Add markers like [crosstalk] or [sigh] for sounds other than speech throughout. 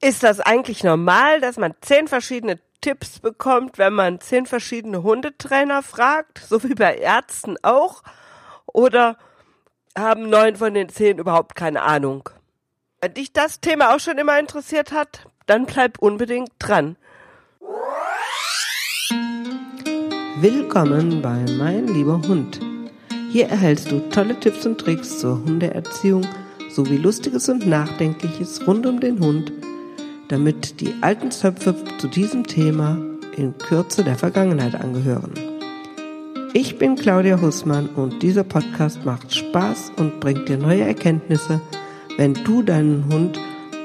Ist das eigentlich normal, dass man zehn verschiedene Tipps bekommt, wenn man zehn verschiedene Hundetrainer fragt, so wie bei Ärzten auch? Oder haben neun von den zehn überhaupt keine Ahnung? Wenn dich das Thema auch schon immer interessiert hat, dann bleib unbedingt dran. Willkommen bei Mein lieber Hund. Hier erhältst du tolle Tipps und Tricks zur Hundeerziehung sowie lustiges und nachdenkliches rund um den Hund, damit die alten Zöpfe zu diesem Thema in Kürze der Vergangenheit angehören. Ich bin Claudia Hussmann und dieser Podcast macht Spaß und bringt dir neue Erkenntnisse, wenn du deinen Hund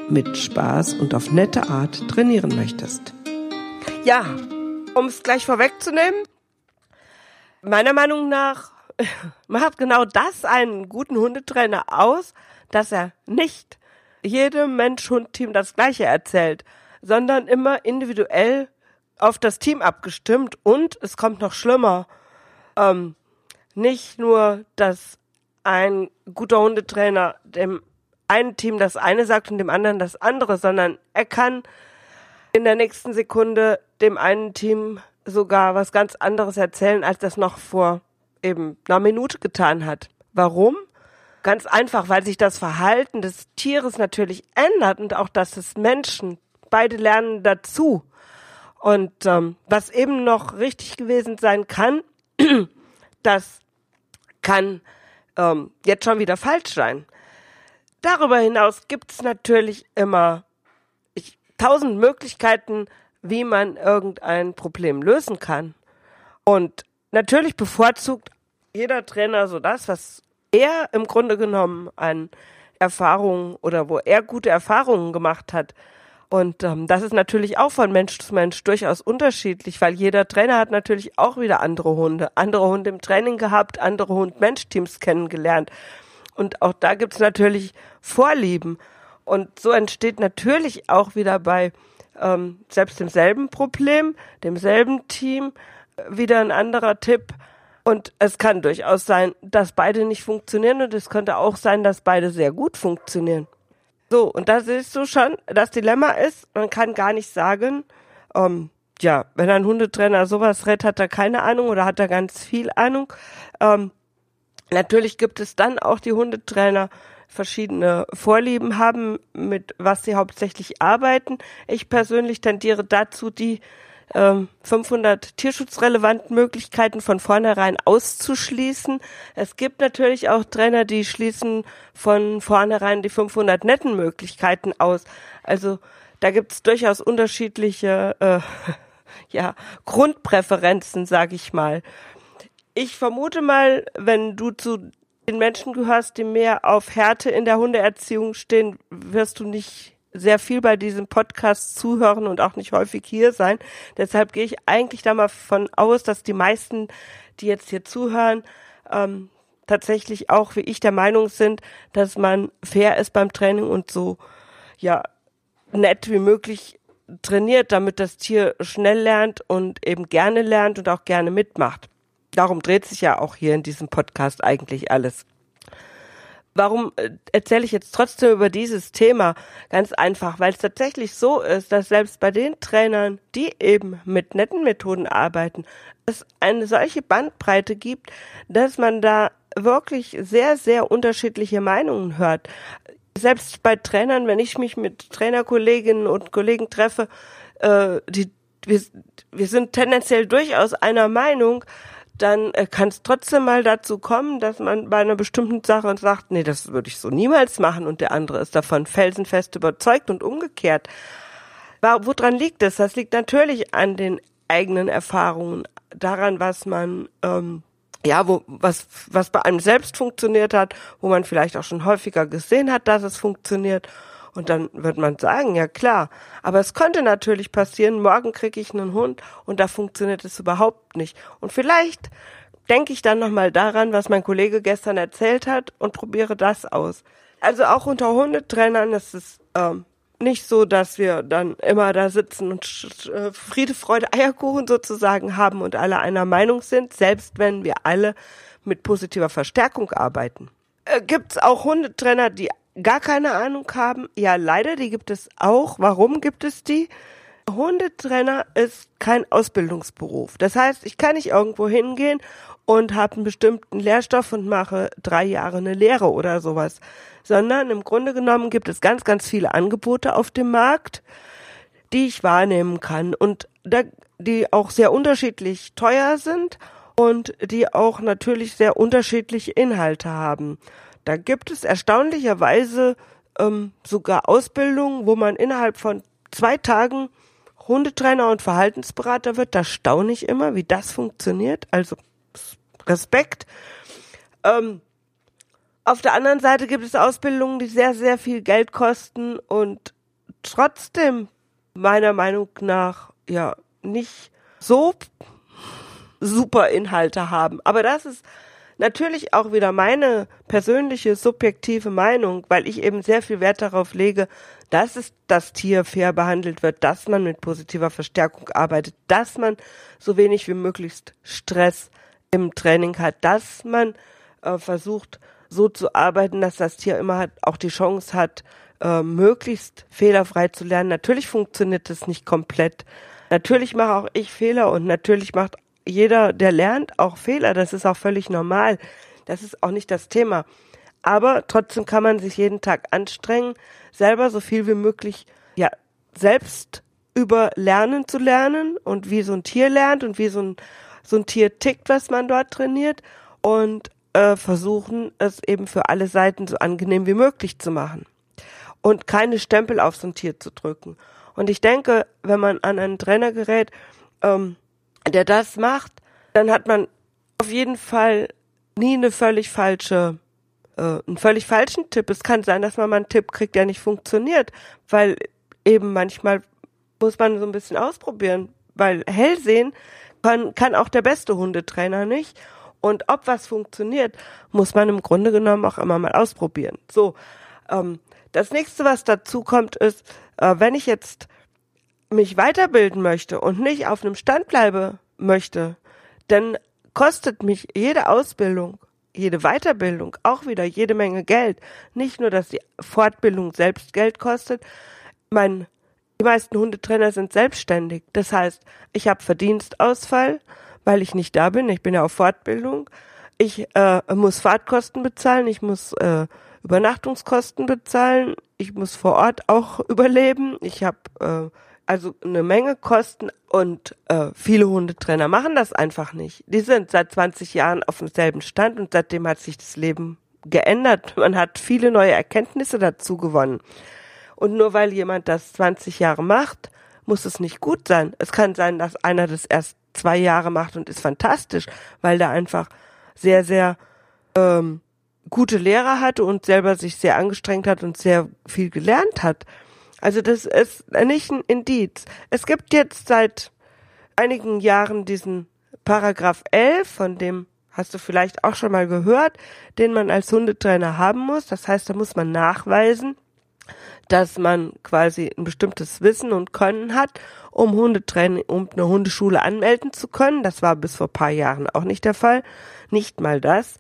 mit Spaß und auf nette Art trainieren möchtest. Ja, um es gleich vorwegzunehmen, meiner Meinung nach [laughs] macht genau das einen guten Hundetrainer aus, dass er nicht jedem Mensch-Hund-Team das Gleiche erzählt, sondern immer individuell auf das Team abgestimmt und es kommt noch schlimmer. Ähm, nicht nur, dass ein guter Hundetrainer dem einen Team das eine sagt und dem anderen das andere, sondern er kann in der nächsten Sekunde dem einen Team sogar was ganz anderes erzählen, als das noch vor eben einer Minute getan hat. Warum? Ganz einfach, weil sich das Verhalten des Tieres natürlich ändert und auch das des Menschen. Beide lernen dazu. Und ähm, was eben noch richtig gewesen sein kann, [clears throat] das kann ähm, jetzt schon wieder falsch sein. Darüber hinaus gibt es natürlich immer ich, tausend Möglichkeiten, wie man irgendein Problem lösen kann. Und natürlich bevorzugt jeder Trainer so das, was er im Grunde genommen an Erfahrungen oder wo er gute Erfahrungen gemacht hat. Und ähm, das ist natürlich auch von Mensch zu Mensch durchaus unterschiedlich, weil jeder Trainer hat natürlich auch wieder andere Hunde, andere Hunde im Training gehabt, andere Hund-Mensch-Teams kennengelernt. Und auch da gibt's natürlich Vorlieben. Und so entsteht natürlich auch wieder bei ähm, selbst demselben Problem, demselben Team, äh, wieder ein anderer Tipp. Und es kann durchaus sein, dass beide nicht funktionieren und es könnte auch sein, dass beide sehr gut funktionieren. So, und da siehst du schon, das Dilemma ist, man kann gar nicht sagen, ähm, ja, wenn ein Hundetrainer sowas redet, hat er keine Ahnung oder hat er ganz viel Ahnung. Ähm, natürlich gibt es dann auch die Hundetrainer, verschiedene Vorlieben haben, mit was sie hauptsächlich arbeiten. Ich persönlich tendiere dazu, die ähm, 500 tierschutzrelevanten Möglichkeiten von vornherein auszuschließen. Es gibt natürlich auch Trainer, die schließen von vornherein die 500 netten Möglichkeiten aus. Also da gibt es durchaus unterschiedliche äh, [laughs] ja, Grundpräferenzen, sag ich mal. Ich vermute mal, wenn du zu den Menschen gehörst, die mehr auf Härte in der Hundeerziehung stehen, wirst du nicht sehr viel bei diesem Podcast zuhören und auch nicht häufig hier sein. Deshalb gehe ich eigentlich da mal von aus, dass die meisten, die jetzt hier zuhören, ähm, tatsächlich auch wie ich der Meinung sind, dass man fair ist beim Training und so ja nett wie möglich trainiert, damit das Tier schnell lernt und eben gerne lernt und auch gerne mitmacht. Darum dreht sich ja auch hier in diesem Podcast eigentlich alles. Warum äh, erzähle ich jetzt trotzdem über dieses Thema? Ganz einfach, weil es tatsächlich so ist, dass selbst bei den Trainern, die eben mit netten Methoden arbeiten, es eine solche Bandbreite gibt, dass man da wirklich sehr, sehr unterschiedliche Meinungen hört. Selbst bei Trainern, wenn ich mich mit Trainerkolleginnen und Kollegen treffe, äh, die, wir, wir sind tendenziell durchaus einer Meinung, dann äh, kann es trotzdem mal dazu kommen, dass man bei einer bestimmten Sache sagt, nee, das würde ich so niemals machen und der andere ist davon felsenfest überzeugt und umgekehrt. Woran liegt das? Das liegt natürlich an den eigenen Erfahrungen, daran, was man ähm, ja, wo was was bei einem selbst funktioniert hat, wo man vielleicht auch schon häufiger gesehen hat, dass es funktioniert und dann wird man sagen, ja klar. Aber es könnte natürlich passieren, morgen kriege ich einen Hund und da funktioniert es überhaupt nicht. Und vielleicht denke ich dann nochmal daran, was mein Kollege gestern erzählt hat und probiere das aus. Also auch unter Hundetrainern ist es ähm, nicht so, dass wir dann immer da sitzen und äh, Friede, Freude, Eierkuchen sozusagen haben und alle einer Meinung sind, selbst wenn wir alle mit positiver Verstärkung arbeiten. Äh, gibt's auch Hundetrainer, die gar keine Ahnung haben? Ja, leider, die gibt es auch. Warum gibt es die? Hundetrainer ist kein Ausbildungsberuf. Das heißt, ich kann nicht irgendwo hingehen und habe einen bestimmten Lehrstoff und mache drei Jahre eine Lehre oder sowas, sondern im Grunde genommen gibt es ganz, ganz viele Angebote auf dem Markt, die ich wahrnehmen kann und da, die auch sehr unterschiedlich teuer sind und die auch natürlich sehr unterschiedliche Inhalte haben. Da gibt es erstaunlicherweise ähm, sogar Ausbildungen, wo man innerhalb von zwei Tagen Hundetrainer und Verhaltensberater wird. Da staune ich immer, wie das funktioniert. Also Respekt. Ähm, auf der anderen Seite gibt es Ausbildungen, die sehr, sehr viel Geld kosten und trotzdem meiner Meinung nach ja nicht so super Inhalte haben. Aber das ist natürlich auch wieder meine persönliche subjektive Meinung, weil ich eben sehr viel Wert darauf lege, dass es das Tier fair behandelt wird, dass man mit positiver Verstärkung arbeitet, dass man so wenig wie möglichst Stress im Training hat, dass man äh, versucht, so zu arbeiten, dass das Tier immer hat, auch die Chance hat, äh, möglichst fehlerfrei zu lernen. Natürlich funktioniert das nicht komplett. Natürlich mache auch ich Fehler und natürlich macht jeder, der lernt, auch Fehler. Das ist auch völlig normal. Das ist auch nicht das Thema. Aber trotzdem kann man sich jeden Tag anstrengen, selber so viel wie möglich, ja, selbst über Lernen zu lernen und wie so ein Tier lernt und wie so ein so ein Tier tickt, was man dort trainiert und äh, versuchen es eben für alle Seiten so angenehm wie möglich zu machen und keine Stempel auf so ein Tier zu drücken. Und ich denke, wenn man an einen Trainer gerät, ähm, der das macht, dann hat man auf jeden Fall nie eine völlig falsche, äh, einen völlig falschen Tipp. Es kann sein, dass man mal einen Tipp kriegt, der nicht funktioniert, weil eben manchmal muss man so ein bisschen ausprobieren, weil Hellsehen kann, kann auch der beste Hundetrainer nicht. Und ob was funktioniert, muss man im Grunde genommen auch immer mal ausprobieren. So, ähm, das nächste, was dazu kommt, ist, äh, wenn ich jetzt mich weiterbilden möchte und nicht auf einem Stand bleibe möchte, dann kostet mich jede Ausbildung, jede Weiterbildung auch wieder jede Menge Geld. Nicht nur, dass die Fortbildung selbst Geld kostet, mein die meisten Hundetrainer sind selbstständig. Das heißt, ich habe Verdienstausfall, weil ich nicht da bin. Ich bin ja auf Fortbildung. Ich äh, muss Fahrtkosten bezahlen, ich muss äh, Übernachtungskosten bezahlen, ich muss vor Ort auch [laughs] überleben. Ich habe äh, also eine Menge Kosten und äh, viele Hundetrainer machen das einfach nicht. Die sind seit 20 Jahren auf demselben Stand und seitdem hat sich das Leben geändert. Man hat viele neue Erkenntnisse dazu gewonnen. Und nur weil jemand das 20 Jahre macht, muss es nicht gut sein. Es kann sein, dass einer das erst zwei Jahre macht und ist fantastisch, weil der einfach sehr, sehr ähm, gute Lehrer hatte und selber sich sehr angestrengt hat und sehr viel gelernt hat. Also das ist nicht ein Indiz. Es gibt jetzt seit einigen Jahren diesen Paragraph 11, von dem hast du vielleicht auch schon mal gehört, den man als Hundetrainer haben muss. Das heißt, da muss man nachweisen, dass man quasi ein bestimmtes Wissen und Können hat, um Hundetraining, um eine Hundeschule anmelden zu können. Das war bis vor paar Jahren auch nicht der Fall. Nicht mal das.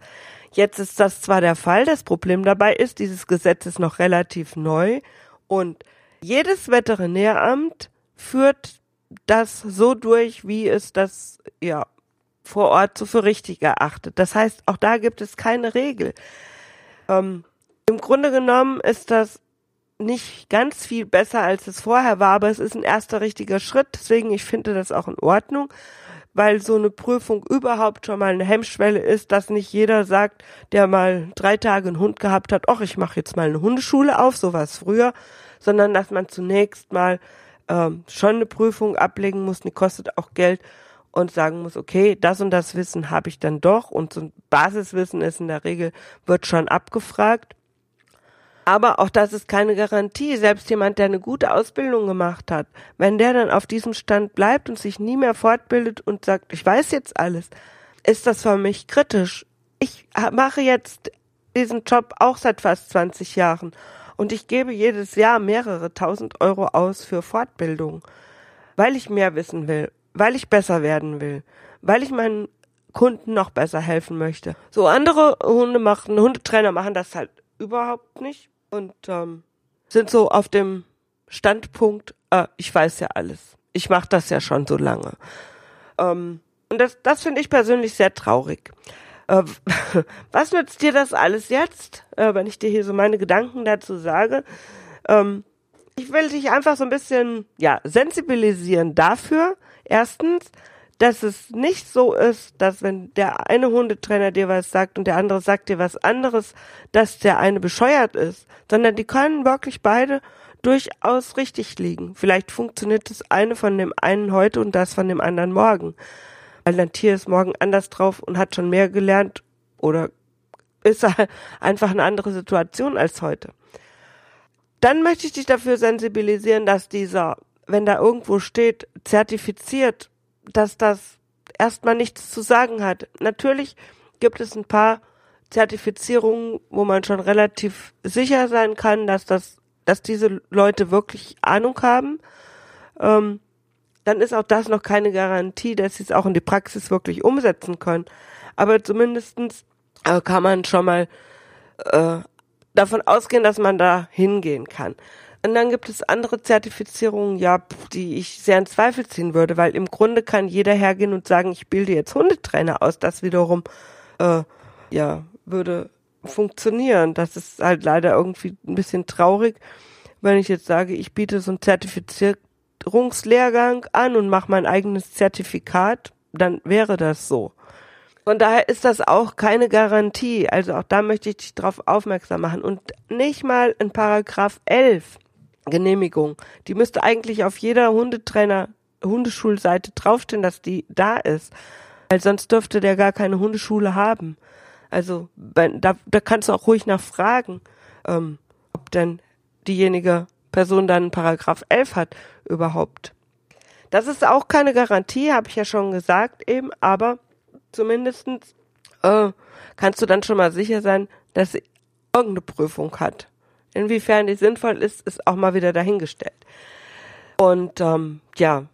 Jetzt ist das zwar der Fall, das Problem dabei ist, dieses Gesetz ist noch relativ neu und jedes Veterinäramt führt das so durch, wie es das, ja, vor Ort so für richtig erachtet. Das heißt, auch da gibt es keine Regel. Ähm, Im Grunde genommen ist das nicht ganz viel besser, als es vorher war, aber es ist ein erster richtiger Schritt. Deswegen, ich finde das auch in Ordnung, weil so eine Prüfung überhaupt schon mal eine Hemmschwelle ist, dass nicht jeder sagt, der mal drei Tage einen Hund gehabt hat, ach, ich mache jetzt mal eine Hundeschule auf, so war es früher, sondern dass man zunächst mal ähm, schon eine Prüfung ablegen muss, die kostet auch Geld und sagen muss, okay, das und das Wissen habe ich dann doch und so ein Basiswissen ist in der Regel, wird schon abgefragt. Aber auch das ist keine Garantie. Selbst jemand, der eine gute Ausbildung gemacht hat, wenn der dann auf diesem Stand bleibt und sich nie mehr fortbildet und sagt, ich weiß jetzt alles, ist das für mich kritisch. Ich mache jetzt diesen Job auch seit fast 20 Jahren und ich gebe jedes Jahr mehrere tausend Euro aus für Fortbildung, weil ich mehr wissen will, weil ich besser werden will, weil ich meinen Kunden noch besser helfen möchte. So andere Hunde machen, Hundetrainer machen das halt überhaupt nicht und ähm, sind so auf dem Standpunkt, äh, ich weiß ja alles. Ich mache das ja schon so lange. Ähm, und das, das finde ich persönlich sehr traurig. Äh, [laughs] was nützt dir das alles jetzt, äh, wenn ich dir hier so meine Gedanken dazu sage? Ähm, ich will dich einfach so ein bisschen, ja, sensibilisieren dafür. Erstens, dass es nicht so ist, dass wenn der eine Hundetrainer dir was sagt und der andere sagt dir was anderes, dass der eine bescheuert ist, sondern die können wirklich beide durchaus richtig liegen. Vielleicht funktioniert das eine von dem einen heute und das von dem anderen morgen. Weil ein Tier ist morgen anders drauf und hat schon mehr gelernt oder ist [laughs] einfach eine andere Situation als heute. Dann möchte ich dich dafür sensibilisieren, dass dieser, wenn da irgendwo steht, zertifiziert, dass das erstmal nichts zu sagen hat. Natürlich gibt es ein paar Zertifizierungen, wo man schon relativ sicher sein kann, dass das, dass diese Leute wirklich Ahnung haben. Ähm, dann ist auch das noch keine Garantie, dass sie es auch in die Praxis wirklich umsetzen können. Aber zumindestens äh, kann man schon mal äh, davon ausgehen, dass man da hingehen kann. Und dann gibt es andere Zertifizierungen, ja, die ich sehr in Zweifel ziehen würde, weil im Grunde kann jeder hergehen und sagen, ich bilde jetzt Hundetrainer aus. Das wiederum, äh, ja, würde funktionieren. Das ist halt leider irgendwie ein bisschen traurig, wenn ich jetzt sage, ich biete so einen Zertifizierungslehrgang an und mache mein eigenes Zertifikat, dann wäre das so. Von daher ist das auch keine Garantie. Also auch da möchte ich dich darauf aufmerksam machen. Und nicht mal in Paragraph 11 Genehmigung. Die müsste eigentlich auf jeder Hundetrainer, Hundeschulseite draufstehen, dass die da ist. Weil sonst dürfte der gar keine Hundeschule haben. Also da, da kannst du auch ruhig nachfragen, ähm, ob denn diejenige Person dann Paragraph 11 hat überhaupt. Das ist auch keine Garantie, habe ich ja schon gesagt eben, aber zumindestens äh, kannst du dann schon mal sicher sein, dass sie irgendeine Prüfung hat. Inwiefern die sinnvoll ist, ist auch mal wieder dahingestellt. Und ähm, ja,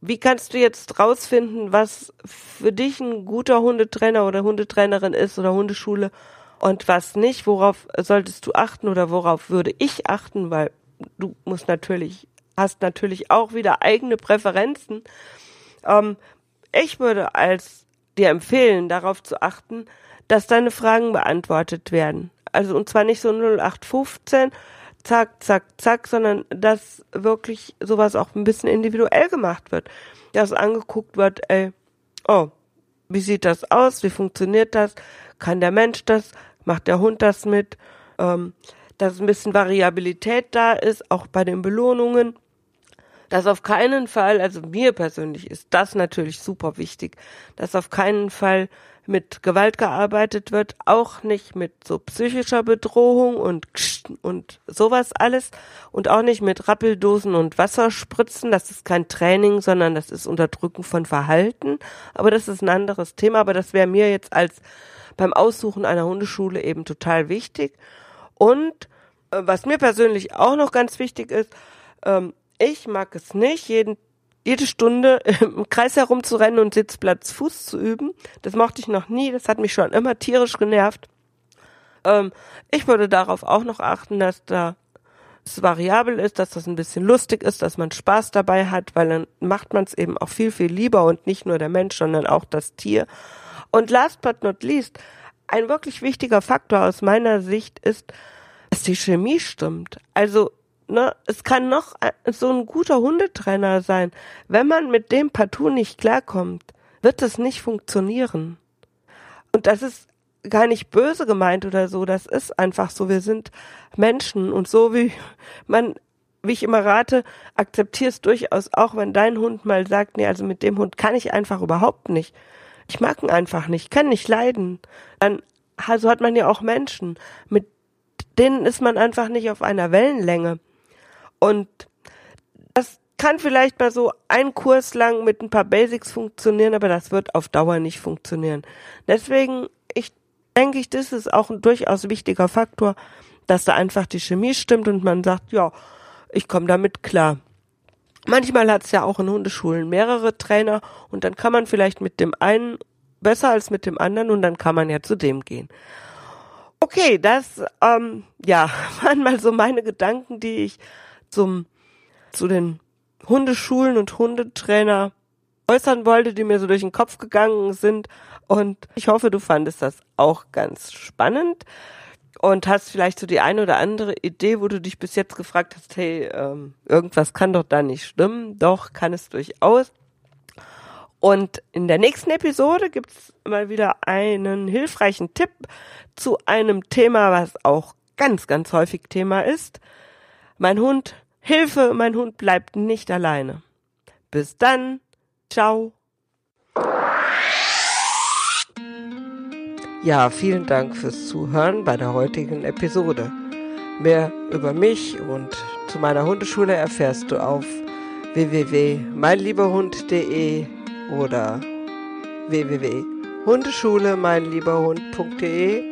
wie kannst du jetzt rausfinden, was für dich ein guter Hundetrainer oder Hundetrainerin ist oder Hundeschule und was nicht? Worauf solltest du achten oder worauf würde ich achten? Weil du musst natürlich, hast natürlich auch wieder eigene Präferenzen. Ähm, ich würde als dir empfehlen, darauf zu achten, dass deine Fragen beantwortet werden. Also und zwar nicht so 0815, zack, zack, zack, sondern dass wirklich sowas auch ein bisschen individuell gemacht wird. Dass angeguckt wird, ey, oh, wie sieht das aus? Wie funktioniert das? Kann der Mensch das? Macht der Hund das mit? Ähm, dass ein bisschen Variabilität da ist, auch bei den Belohnungen dass auf keinen Fall, also mir persönlich ist das natürlich super wichtig, dass auf keinen Fall mit Gewalt gearbeitet wird, auch nicht mit so psychischer Bedrohung und und sowas alles und auch nicht mit Rappeldosen und Wasserspritzen. Das ist kein Training, sondern das ist Unterdrücken von Verhalten. Aber das ist ein anderes Thema. Aber das wäre mir jetzt als beim Aussuchen einer Hundeschule eben total wichtig. Und äh, was mir persönlich auch noch ganz wichtig ist, ähm, ich mag es nicht, jeden, jede Stunde [laughs] im Kreis herumzurennen und Sitzplatz Fuß zu üben. Das mochte ich noch nie. Das hat mich schon immer tierisch genervt. Ähm, ich würde darauf auch noch achten, dass da es variabel ist, dass das ein bisschen lustig ist, dass man Spaß dabei hat, weil dann macht man es eben auch viel, viel lieber und nicht nur der Mensch, sondern auch das Tier. Und last but not least, ein wirklich wichtiger Faktor aus meiner Sicht ist, dass die Chemie stimmt. Also ne, es kann noch so ein guter Hundetrainer sein. Wenn man mit dem partout nicht klarkommt, wird das nicht funktionieren. Und das ist gar nicht böse gemeint oder so, das ist einfach so. Wir sind Menschen und so wie [laughs] man, wie ich immer rate, akzeptierst durchaus auch, wenn dein Hund mal sagt, nee, also mit dem Hund kann ich einfach überhaupt nicht. Ich mag ihn einfach nicht, kann nicht leiden. Dann, also hat man ja auch Menschen, mit denen ist man einfach nicht auf einer Wellenlänge. Und das kann vielleicht mal so ein Kurs lang mit ein paar Basics funktionieren, aber das wird auf Dauer nicht funktionieren. Deswegen, ich denke ich, das ist auch ein durchaus wichtiger Faktor, dass da einfach die Chemie stimmt und man sagt, ja, ich komme damit klar. Manchmal hat es ja auch in Hundeschulen mehrere Trainer und dann kann man vielleicht mit dem einen besser als mit dem anderen und dann kann man ja zu dem gehen. Okay, das ähm, ja [laughs] waren mal so meine Gedanken, die ich zum zu den Hundeschulen und Hundetrainer äußern wollte, die mir so durch den Kopf gegangen sind. Und ich hoffe, du fandest das auch ganz spannend und hast vielleicht so die eine oder andere Idee, wo du dich bis jetzt gefragt hast, hey, ähm, irgendwas kann doch da nicht stimmen. Doch, kann es durchaus. Und in der nächsten Episode gibt's mal wieder einen hilfreichen Tipp zu einem Thema, was auch ganz, ganz häufig Thema ist. Mein Hund, Hilfe, mein Hund bleibt nicht alleine. Bis dann. Ciao. Ja, vielen Dank fürs Zuhören bei der heutigen Episode. Mehr über mich und zu meiner Hundeschule erfährst du auf www.meinlieberhund.de oder www.hundeschule-meinlieberhund.de